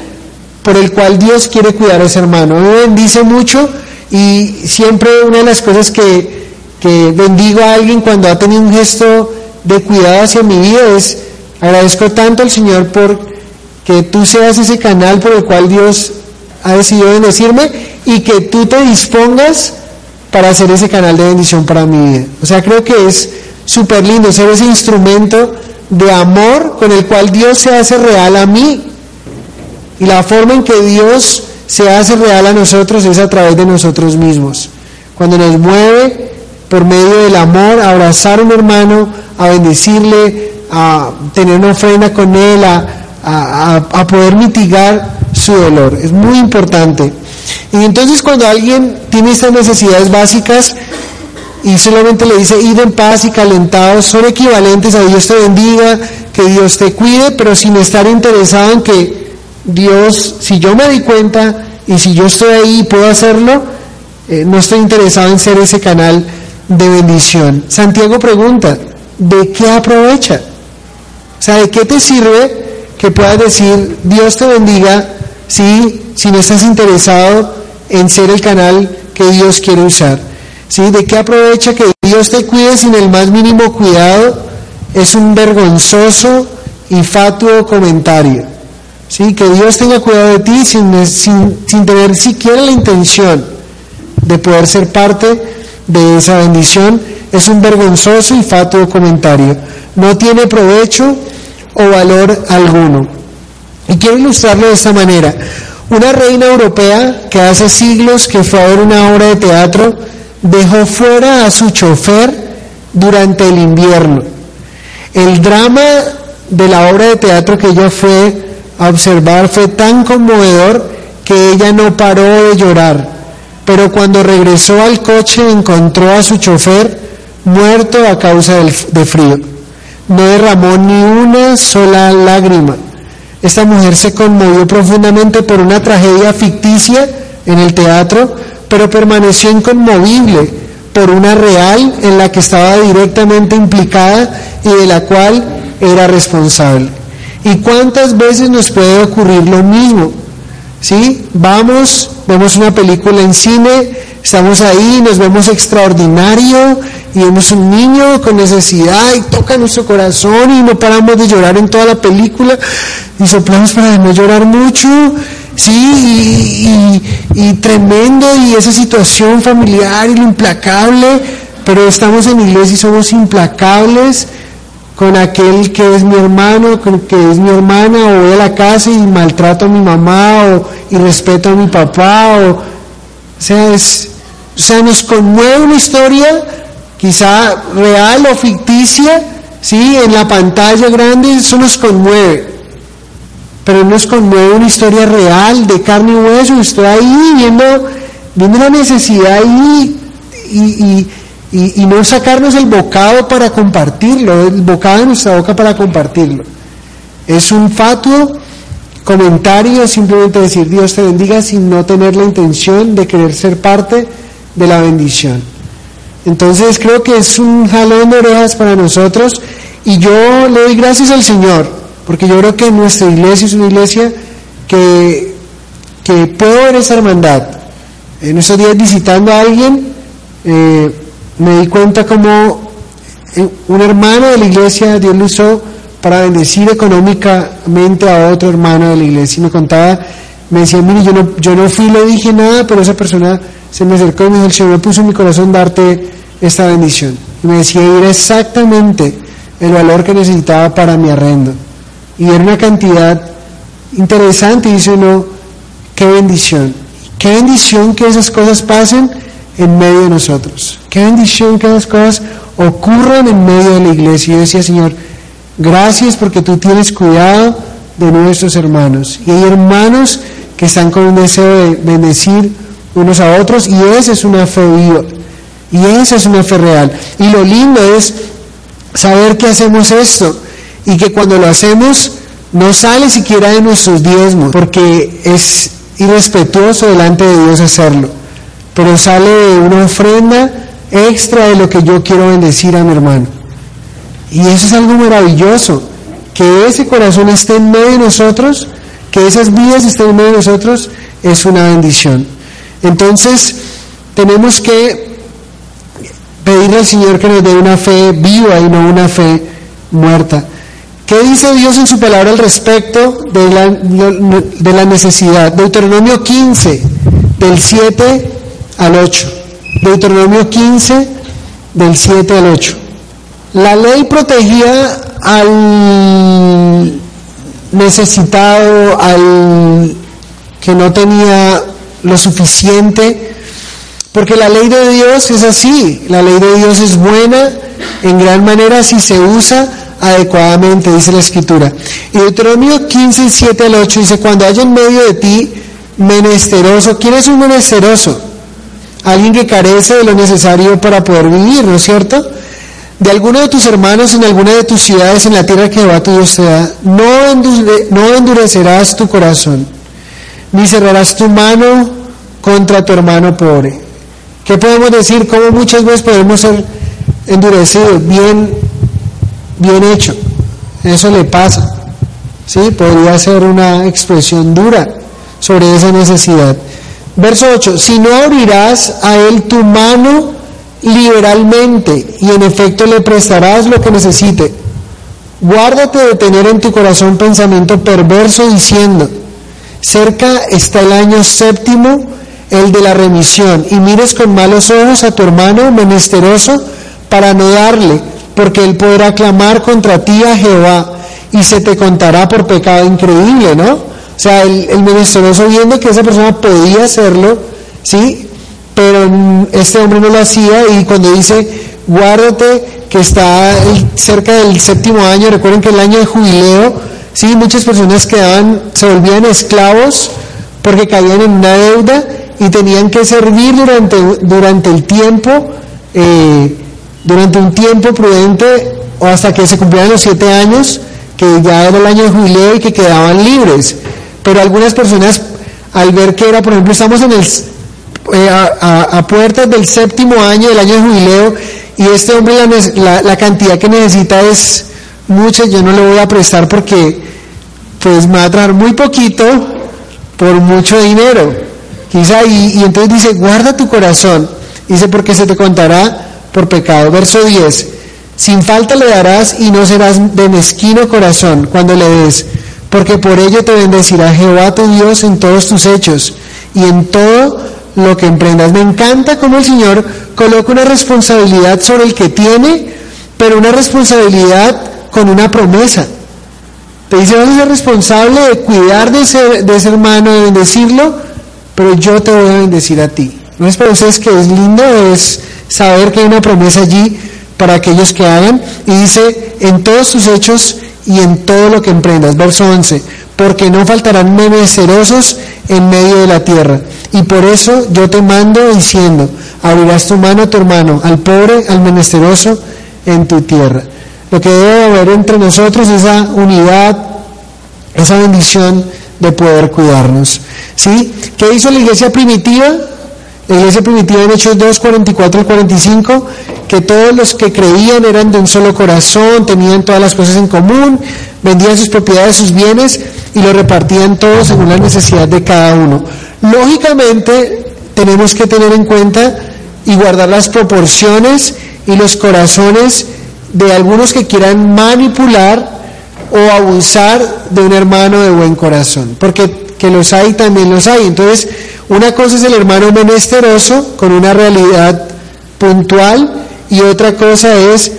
por el cual Dios quiere cuidar a ese hermano. Me bendice mucho y siempre una de las cosas que, que bendigo a alguien cuando ha tenido un gesto de cuidado hacia mi vida es agradezco tanto al Señor por que tú seas ese canal por el cual Dios ha decidido bendecirme y que tú te dispongas para hacer ese canal de bendición para mi vida. O sea, creo que es súper lindo ser ese instrumento de amor con el cual Dios se hace real a mí. Y la forma en que Dios se hace real a nosotros es a través de nosotros mismos. Cuando nos mueve por medio del amor a abrazar a un hermano, a bendecirle, a tener una ofrenda con él, a, a, a poder mitigar su dolor. Es muy importante. Y entonces cuando alguien tiene estas necesidades básicas y solamente le dice id en paz y calentados, son equivalentes a Dios te bendiga, que Dios te cuide, pero sin estar interesado en que Dios, si yo me di cuenta y si yo estoy ahí y puedo hacerlo, eh, no estoy interesado en ser ese canal de bendición. Santiago pregunta, ¿de qué aprovecha? O sea, ¿de qué te sirve que puedas decir Dios te bendiga si, si no estás interesado en ser el canal que Dios quiere usar. ¿Sí? ¿De qué aprovecha que Dios te cuide sin el más mínimo cuidado? Es un vergonzoso y fatuo comentario. ¿Sí? Que Dios tenga cuidado de ti sin, sin, sin tener siquiera la intención de poder ser parte de esa bendición es un vergonzoso y fatuo comentario. No tiene provecho o valor alguno. Y quiero ilustrarlo de esta manera. Una reina europea que hace siglos que fue a ver una obra de teatro dejó fuera a su chofer durante el invierno. El drama de la obra de teatro que ella fue a observar fue tan conmovedor que ella no paró de llorar. Pero cuando regresó al coche encontró a su chofer muerto a causa de frío. No derramó ni una sola lágrima esta mujer se conmovió profundamente por una tragedia ficticia en el teatro, pero permaneció inconmovible por una real en la que estaba directamente implicada y de la cual era responsable. ¿Y cuántas veces nos puede ocurrir lo mismo? ¿Sí? Vamos, vemos una película en cine, estamos ahí, nos vemos extraordinario y vemos un niño con necesidad y toca nuestro corazón y no paramos de llorar en toda la película y soplamos para no llorar mucho, sí, y, tremendo y esa situación familiar y lo implacable, pero estamos en iglesia y somos implacables con aquel que es mi hermano, con que es mi hermana, o voy a la casa y maltrato a mi mamá, o y respeto a mi papá, o, o sea, es, o sea, nos conmueve una historia quizá real o ficticia, ¿sí? En la pantalla grande eso nos conmueve. Pero nos conmueve una historia real de carne y hueso. Estoy ahí viendo, viendo una necesidad ahí y, y, no sacarnos el bocado para compartirlo, el bocado de nuestra boca para compartirlo. Es un fatuo comentario, simplemente decir Dios te bendiga sin no tener la intención de querer ser parte de la bendición. Entonces creo que es un jalón de orejas para nosotros y yo le doy gracias al Señor, porque yo creo que nuestra iglesia es una iglesia que, que puedo ver esa hermandad. En esos días visitando a alguien, eh, me di cuenta como eh, un hermano de la iglesia Dios lo usó para bendecir económicamente a otro hermano de la iglesia y me contaba, me decía, mire, yo no, yo no fui le dije nada, pero esa persona se me acercó y me dijo, el Señor me puso en mi corazón darte esta bendición. Y me decía, era exactamente el valor que necesitaba para mi arrendo. Y era una cantidad interesante y dice uno, qué bendición. Qué bendición que esas cosas pasen en medio de nosotros. Qué bendición que esas cosas ocurran en medio de la iglesia. Y decía, Señor, gracias porque tú tienes cuidado de nuestros hermanos. Y hay hermanos que están con un deseo de bendecir unos a otros y esa es una fe viva. Y esa es una fe real. Y lo lindo es saber que hacemos esto y que cuando lo hacemos no sale siquiera de nuestros diezmos, porque es irrespetuoso delante de Dios hacerlo, pero sale de una ofrenda extra de lo que yo quiero bendecir a mi hermano. Y eso es algo maravilloso, que ese corazón esté en medio de nosotros, que esas vidas estén en medio de nosotros, es una bendición. Entonces, tenemos que pedirle al Señor que nos dé una fe viva y no una fe muerta. ¿Qué dice Dios en su palabra al respecto de la, de la necesidad? Deuteronomio 15, del 7 al 8. Deuteronomio 15, del 7 al 8. La ley protegía al necesitado, al que no tenía lo suficiente, porque la ley de Dios es así, la ley de Dios es buena en gran manera si se usa adecuadamente, dice la escritura. Y Deuteronomio 15, 7 al 8 dice, cuando haya en medio de ti menesteroso, ¿quién es un menesteroso? Alguien que carece de lo necesario para poder vivir, ¿no es cierto? De alguno de tus hermanos en alguna de tus ciudades en la tierra que va tu Dios te no, no endurecerás tu corazón, ni cerrarás tu mano contra tu hermano pobre. ¿Qué podemos decir? ¿Cómo muchas veces podemos ser endurecidos? Bien bien hecho. Eso le pasa. ¿Sí? Podría ser una expresión dura sobre esa necesidad. Verso 8, si no abrirás a él tu mano liberalmente y en efecto le prestarás lo que necesite, guárdate de tener en tu corazón pensamiento perverso diciendo, cerca está el año séptimo, el de la remisión, y mires con malos ojos a tu hermano menesteroso para no darle porque él podrá clamar contra ti a Jehová y se te contará por pecado increíble, ¿no? O sea, el, el menesteroso viendo que esa persona podía hacerlo, ¿sí? Pero este hombre no lo hacía y cuando dice, guárdate que está cerca del séptimo año, recuerden que el año de jubileo, ¿sí? Muchas personas quedaban, se volvían esclavos porque caían en una deuda y tenían que servir durante, durante el tiempo. Eh, durante un tiempo prudente o hasta que se cumplieran los siete años, que ya era el año de jubileo y que quedaban libres. Pero algunas personas, al ver que era, por ejemplo, estamos en el, eh, a, puertas del séptimo año del año de jubileo y este hombre la, cantidad que necesita es mucha, yo no le voy a prestar porque pues me va a traer muy poquito por mucho dinero. Quizá, y, y entonces dice, guarda tu corazón. Dice, porque se te contará por pecado. Verso 10. Sin falta le darás y no serás de mezquino corazón cuando le des, porque por ello te bendecirá Jehová tu Dios en todos tus hechos y en todo lo que emprendas. Me encanta cómo el Señor coloca una responsabilidad sobre el que tiene, pero una responsabilidad con una promesa. Te dice, vas a ser responsable de cuidar de ese, de ese hermano, de bendecirlo, pero yo te voy a bendecir a ti. ¿No es para ustedes que es lindo? Es saber que hay una promesa allí para aquellos que hagan. Y dice, en todos tus hechos y en todo lo que emprendas. Verso 11, porque no faltarán menesterosos en medio de la tierra. Y por eso yo te mando diciendo, abrirás tu mano a tu hermano, al pobre, al menesteroso en tu tierra. Lo que debe haber entre nosotros es esa unidad, esa bendición de poder cuidarnos. ¿Sí? ¿Qué hizo la iglesia primitiva? La iglesia primitiva en Hechos 2, 44 al 45, que todos los que creían eran de un solo corazón, tenían todas las cosas en común, vendían sus propiedades, sus bienes y lo repartían todos según la necesidad de cada uno. Lógicamente, tenemos que tener en cuenta y guardar las proporciones y los corazones de algunos que quieran manipular o abusar de un hermano de buen corazón, porque que los hay también los hay. Entonces, una cosa es el hermano menesteroso con una realidad puntual y otra cosa es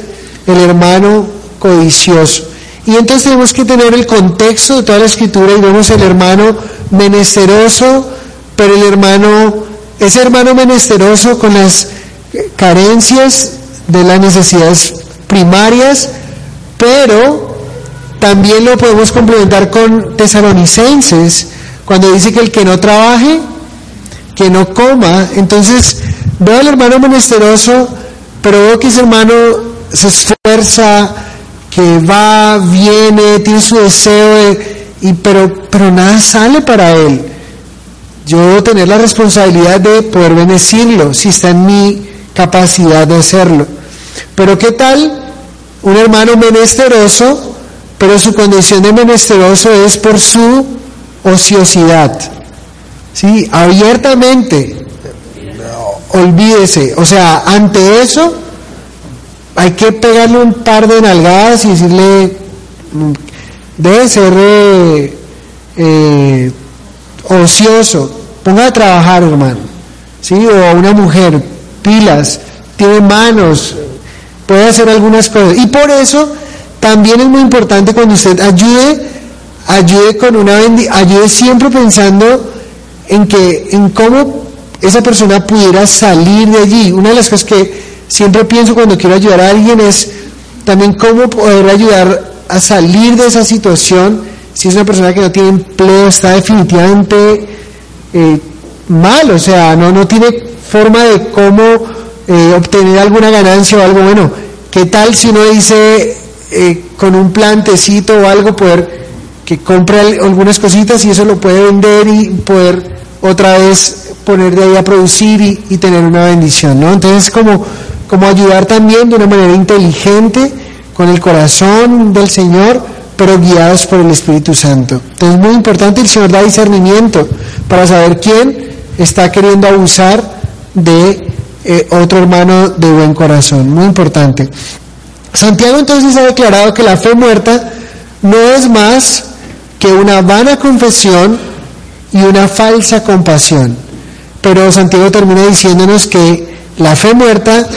el hermano codicioso. Y entonces tenemos que tener el contexto de toda la escritura y vemos el hermano menesteroso, pero el hermano, ese hermano menesteroso con las carencias de las necesidades primarias, pero también lo podemos complementar con tesalonicenses, cuando dice que el que no trabaje, que no coma. Entonces, veo al hermano menesteroso, pero veo que ese hermano se esfuerza, que va, viene, tiene su deseo, y, pero, pero nada sale para él. Yo debo tener la responsabilidad de poder bendecirlo, si está en mi capacidad de hacerlo. Pero ¿qué tal un hermano menesteroso, pero su condición de menesteroso es por su ociosidad? ¿Sí? Abiertamente, olvídese. O sea, ante eso hay que pegarle un par de nalgadas y decirle, debe ser eh, eh, ocioso, ponga a trabajar, hermano. ¿Sí? O a una mujer, pilas, tiene manos, puede hacer algunas cosas. Y por eso también es muy importante cuando usted ayude, ayude con una ayude siempre pensando en que, en cómo esa persona pudiera salir de allí. Una de las cosas que siempre pienso cuando quiero ayudar a alguien es también cómo poder ayudar a salir de esa situación. Si es una persona que no tiene empleo, está definitivamente eh, mal, o sea, no, no tiene forma de cómo eh, obtener alguna ganancia o algo. Bueno, ¿qué tal si uno dice eh, con un plantecito o algo poder que compre algunas cositas y eso lo puede vender y poder otra vez poner de ahí a producir y, tener una bendición, ¿no? Entonces, como, como ayudar también de una manera inteligente, con el corazón del Señor, pero guiados por el Espíritu Santo. Entonces, muy importante, el Señor da discernimiento para saber quién está queriendo abusar de eh, otro hermano de buen corazón. Muy importante. Santiago entonces ha declarado que la fe muerta no es más que una vana confesión y una falsa compasión. Pero Santiago termina diciéndonos que la fe muerta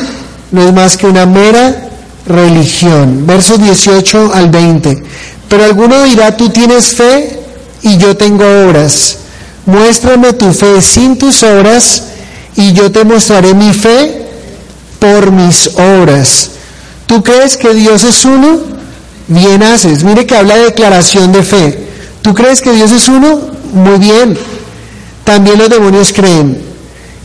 no es más que una mera religión. Versos 18 al 20. Pero alguno dirá, tú tienes fe y yo tengo obras. Muéstrame tu fe sin tus obras y yo te mostraré mi fe por mis obras. ¿Tú crees que Dios es uno? Bien haces. Mire que habla de declaración de fe. ¿Tú crees que Dios es uno? Muy bien. También los demonios creen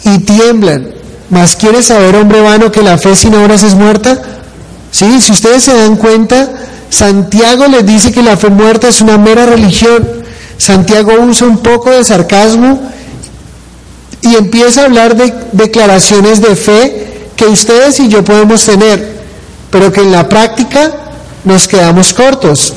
y tiemblan. Mas ¿quieres saber, hombre vano, que la fe sin obras es muerta? Sí, si ustedes se dan cuenta, Santiago les dice que la fe muerta es una mera religión. Santiago usa un poco de sarcasmo y empieza a hablar de declaraciones de fe que ustedes y yo podemos tener, pero que en la práctica nos quedamos cortos.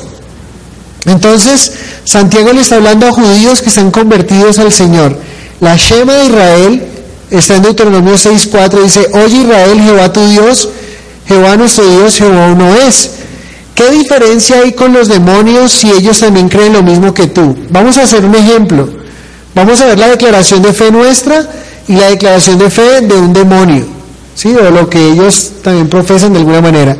Entonces, Santiago le está hablando a judíos que están convertidos al Señor. La Shema de Israel está en Deuteronomio 6.4, dice, oye Israel, Jehová tu Dios, Jehová nuestro Dios, Jehová uno es. ¿Qué diferencia hay con los demonios si ellos también creen lo mismo que tú? Vamos a hacer un ejemplo. Vamos a ver la declaración de fe nuestra y la declaración de fe de un demonio, ¿sí? O lo que ellos también profesan de alguna manera.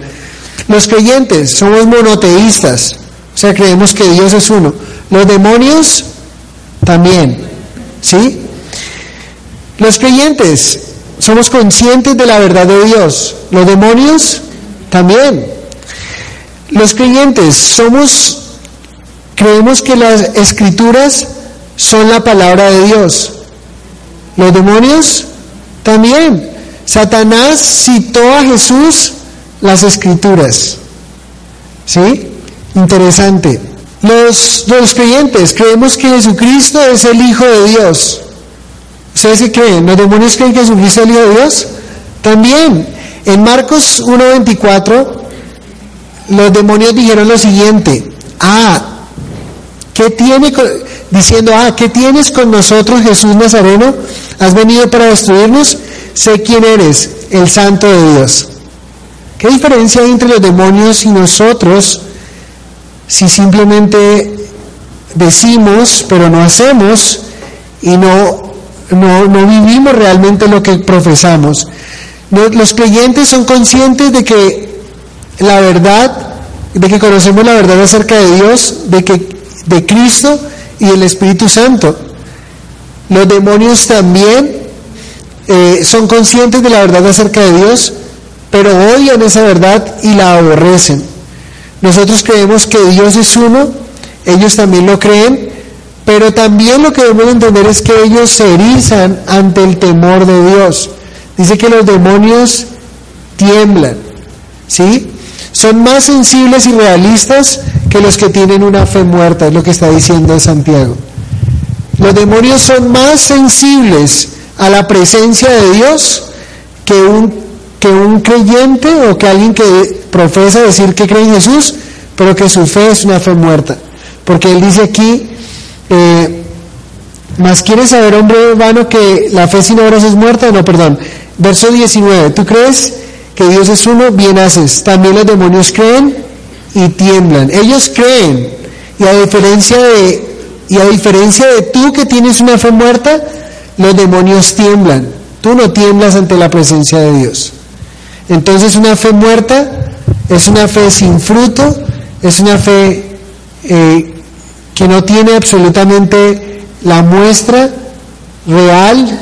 Los creyentes somos monoteístas, sea, creemos que Dios es uno. Los demonios también, ¿sí? Los creyentes somos conscientes de la verdad de Dios. Los demonios también. Los creyentes somos creemos que las escrituras son la palabra de Dios. Los demonios también. Satanás citó a Jesús las escrituras. ¿Sí? Interesante. Los, creyentes creemos que Jesucristo es el Hijo de Dios. ¿Ustedes qué creen? ¿Los demonios creen que Jesucristo es el Hijo de Dios? También. En Marcos 1.24, los demonios dijeron lo siguiente. Ah, ¿qué tiene diciendo, ah, ¿qué tienes con nosotros Jesús Nazareno? ¿Has venido para destruirnos? Sé quién eres, el Santo de Dios. ¿Qué diferencia hay entre los demonios y nosotros si simplemente decimos pero no hacemos y no, no, no vivimos realmente lo que profesamos. Los creyentes son conscientes de que la verdad de que conocemos la verdad acerca de Dios, de que de Cristo y del Espíritu Santo. Los demonios también eh, son conscientes de la verdad acerca de Dios, pero odian esa verdad y la aborrecen. Nosotros creemos que Dios es uno, ellos también lo creen, pero también lo que debemos entender es que ellos se erizan ante el temor de Dios. Dice que los demonios tiemblan, ¿sí? Son más sensibles y realistas que los que tienen una fe muerta, es lo que está diciendo Santiago. Los demonios son más sensibles a la presencia de Dios que un, que un creyente o que alguien que profesa decir que cree en Jesús, pero que su fe es una fe muerta. Porque él dice aquí, eh, más quiere saber, hombre vano, que la fe sin obras es muerta. No, perdón. Verso 19. ¿Tú crees que Dios es uno? Bien haces. También los demonios creen y tiemblan. Ellos creen. Y a diferencia de, y a diferencia de tú que tienes una fe muerta, los demonios tiemblan. Tú no tiemblas ante la presencia de Dios. Entonces una fe muerta es una fe sin fruto, es una fe eh, que no tiene absolutamente la muestra real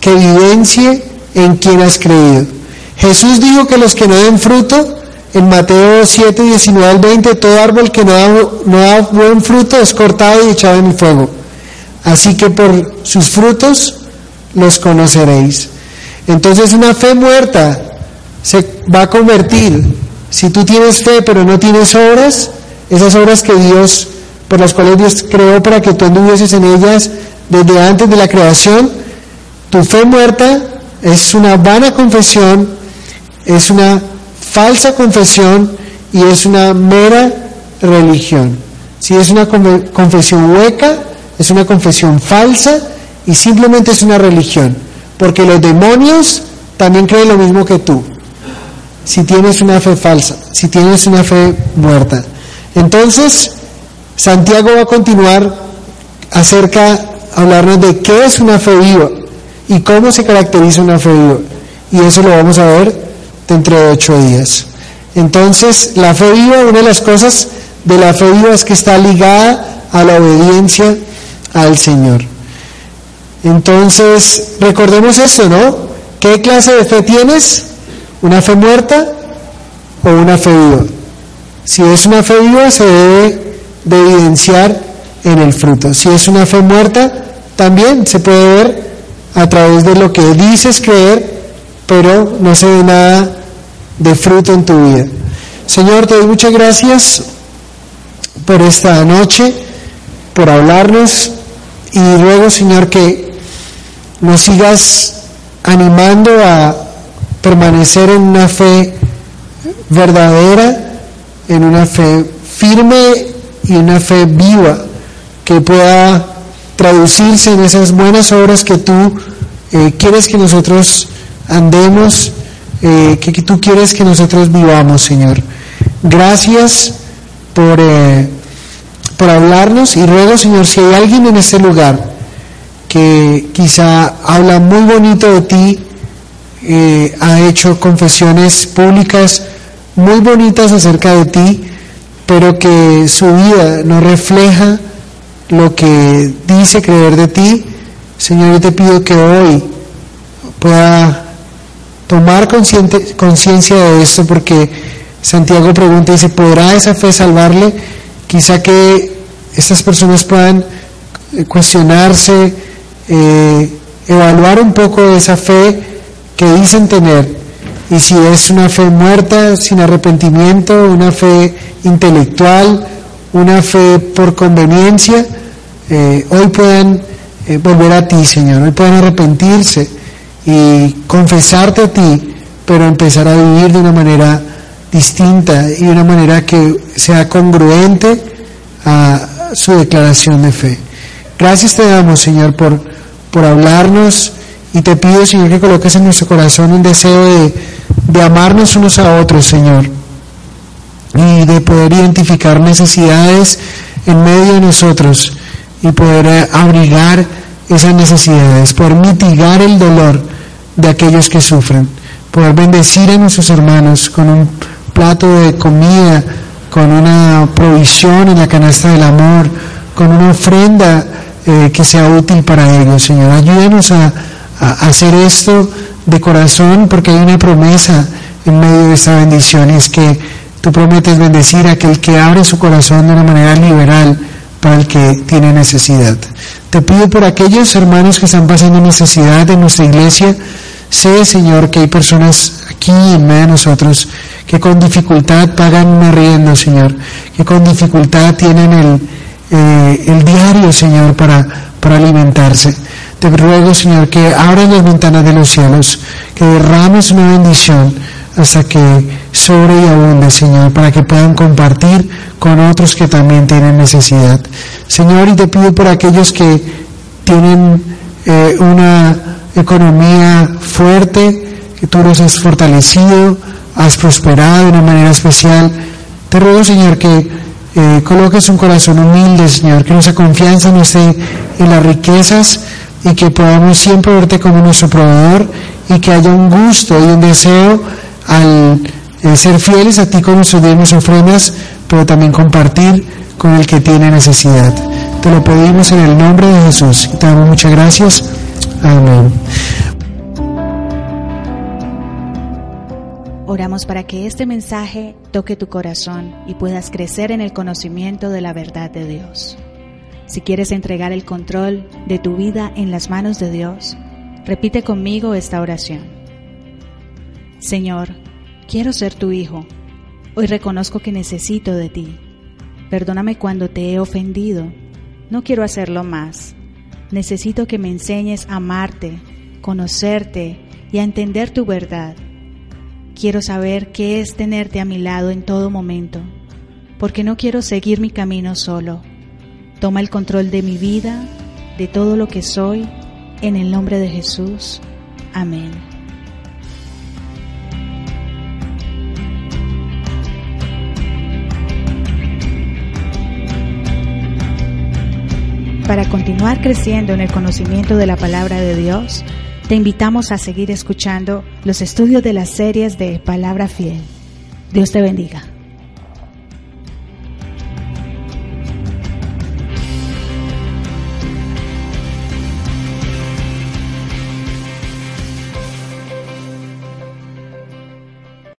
que evidencie en quien has creído. Jesús dijo que los que no den fruto, en Mateo 7, 19 al 20, todo árbol que no da, no da buen fruto es cortado y echado en el fuego. Así que por sus frutos los conoceréis. Entonces una fe muerta se va a convertir, si tú tienes fe pero no tienes obras, esas obras que Dios, por las cuales Dios creó para que tú anduvieses en ellas desde antes de la creación, tu fe muerta es una vana confesión, es una falsa confesión y es una mera religión. Si es una confesión hueca, es una confesión falsa y simplemente es una religión, porque los demonios también creen lo mismo que tú. Si tienes una fe falsa, si tienes una fe muerta. Entonces, Santiago va a continuar acerca, hablarnos de qué es una fe viva y cómo se caracteriza una fe viva. Y eso lo vamos a ver dentro de ocho días. Entonces, la fe viva, una de las cosas de la fe viva es que está ligada a la obediencia al Señor. Entonces, recordemos eso, ¿no? ¿Qué clase de fe tienes? ¿Una fe muerta o una fe viva? Si es una fe viva, se debe de evidenciar en el fruto. Si es una fe muerta, también se puede ver a través de lo que dices creer, pero no se ve nada de fruto en tu vida. Señor, te doy muchas gracias por esta noche, por hablarnos y ruego, Señor, que nos sigas animando a permanecer en una fe verdadera, en una fe firme y una fe viva que pueda traducirse en esas buenas obras que tú eh, quieres que nosotros andemos, eh, que, tú quieres que nosotros vivamos, Señor. Gracias por, eh, por hablarnos y ruego, Señor, si hay alguien en este lugar que quizá habla muy bonito de ti, ha hecho confesiones públicas muy bonitas acerca de ti, pero que su vida no refleja lo que dice creer de ti, Señor, yo te pido que hoy pueda tomar conciencia de esto porque Santiago pregunta dice, ¿podrá esa fe salvarle? Quizá que estas personas puedan eh, cuestionarse, eh, evaluar un poco esa fe que dicen tener y si es una fe muerta, sin arrepentimiento, una fe intelectual, una fe por conveniencia, eh, hoy puedan volver a ti, Señor, hoy puedan arrepentirse y confesarte a ti, pero empezar a vivir de una manera distinta y de una manera que sea congruente a su declaración de fe. Gracias te damos, Señor, por, por hablarnos y te pido, Señor, que coloques en nuestro corazón un deseo de, de amarnos unos a otros, Señor, y de poder identificar necesidades en medio de nosotros y poder abrigar esas necesidades, poder mitigar el dolor de aquellos que sufren, poder bendecir a nuestros hermanos con un plato de comida con una provisión en la canasta del amor, con una ofrenda eh, que sea útil para ellos, Señor. Ayúdenos a, hacer esto de corazón porque hay una promesa en medio de esta bendición es que tú prometes bendecir a aquel que abre su corazón de una manera liberal para el que tiene necesidad. Te pido por aquellos hermanos que están pasando necesidad en nuestra iglesia, sé Señor que hay personas aquí en medio de nosotros que con dificultad pagan un arriendo, Señor, que con dificultad tienen el, eh, el diario, Señor, para, para alimentarse. Te ruego, Señor, que abras las ventanas de los cielos, que derrames una bendición hasta que sobre y abunde, Señor, para que puedan compartir con otros que también tienen necesidad. Señor, y te pido por aquellos que tienen eh, una economía fuerte, que tú los has fortalecido, has prosperado de una manera especial. Te ruego, Señor, que eh, coloques un corazón humilde, Señor, que nuestra confianza no esté en las riquezas y que podamos siempre verte como nuestro proveedor y que haya un gusto y un deseo al eh, ser fieles a ti con nuestros bienes ofrendas, pero también compartir con el que tiene necesidad. Te lo pedimos en el nombre de Jesús. Te damos muchas gracias. Amén. Oramos para que este mensaje toque tu corazón y puedas crecer en el conocimiento de la verdad de Dios. Si quieres entregar el control de tu vida en las manos de Dios, repite conmigo esta oración. Señor, quiero ser tu hijo. Hoy reconozco que necesito de ti. Perdóname cuando te he ofendido. No quiero hacerlo más. Necesito que me enseñes a amarte, conocerte y a entender tu verdad. Quiero saber qué es tenerte a mi lado en todo momento, porque no quiero seguir mi camino solo. Toma el control de mi vida, de todo lo que soy, en el nombre de Jesús. Amén. Para continuar creciendo en el conocimiento de la palabra de Dios, te invitamos a seguir escuchando los estudios de las series de Palabra Fiel. Dios te bendiga.